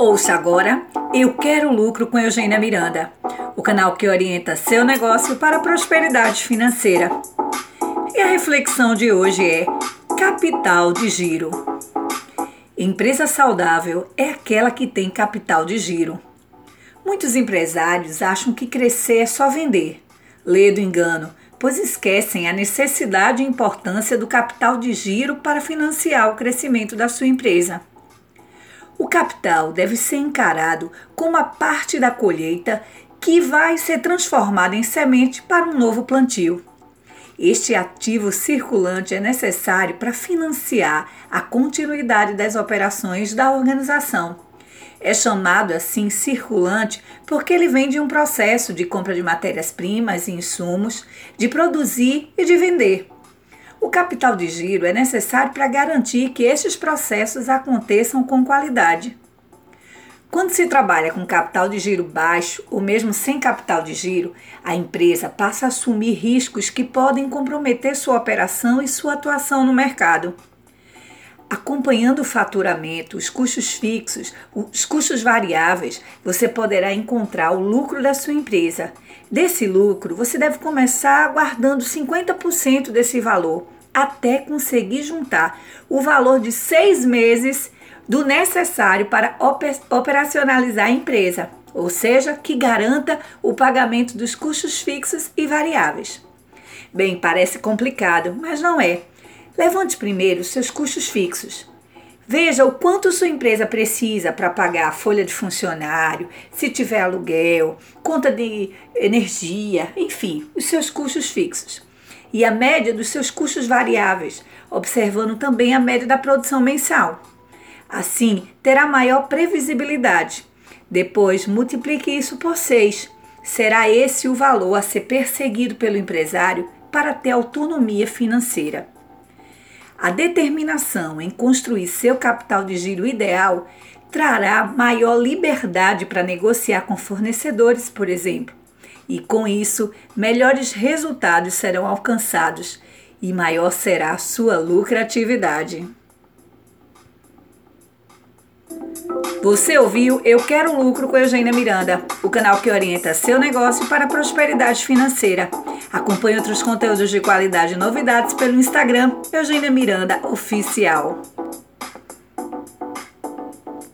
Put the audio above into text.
Ouça agora Eu Quero Lucro com Eugênia Miranda, o canal que orienta seu negócio para a prosperidade financeira. E a reflexão de hoje é capital de giro. Empresa saudável é aquela que tem capital de giro. Muitos empresários acham que crescer é só vender. Lê do engano, pois esquecem a necessidade e importância do capital de giro para financiar o crescimento da sua empresa. O capital deve ser encarado como a parte da colheita que vai ser transformada em semente para um novo plantio. Este ativo circulante é necessário para financiar a continuidade das operações da organização. É chamado assim circulante porque ele vem de um processo de compra de matérias-primas e insumos, de produzir e de vender. O capital de giro é necessário para garantir que estes processos aconteçam com qualidade. Quando se trabalha com capital de giro baixo ou mesmo sem capital de giro, a empresa passa a assumir riscos que podem comprometer sua operação e sua atuação no mercado. Acompanhando o faturamento, os custos fixos, os custos variáveis, você poderá encontrar o lucro da sua empresa. Desse lucro, você deve começar guardando 50% desse valor, até conseguir juntar o valor de seis meses do necessário para operacionalizar a empresa, ou seja, que garanta o pagamento dos custos fixos e variáveis. Bem, parece complicado, mas não é. Levante primeiro seus custos fixos. Veja o quanto sua empresa precisa para pagar a folha de funcionário, se tiver aluguel, conta de energia, enfim, os seus custos fixos. E a média dos seus custos variáveis, observando também a média da produção mensal. Assim, terá maior previsibilidade. Depois, multiplique isso por 6. Será esse o valor a ser perseguido pelo empresário para ter autonomia financeira. A determinação em construir seu capital de giro ideal trará maior liberdade para negociar com fornecedores, por exemplo, e com isso, melhores resultados serão alcançados e maior será a sua lucratividade. Você ouviu Eu Quero Lucro com Eugênia Miranda, o canal que orienta seu negócio para a prosperidade financeira. Acompanhe outros conteúdos de qualidade e novidades pelo Instagram Eugênia Miranda Oficial.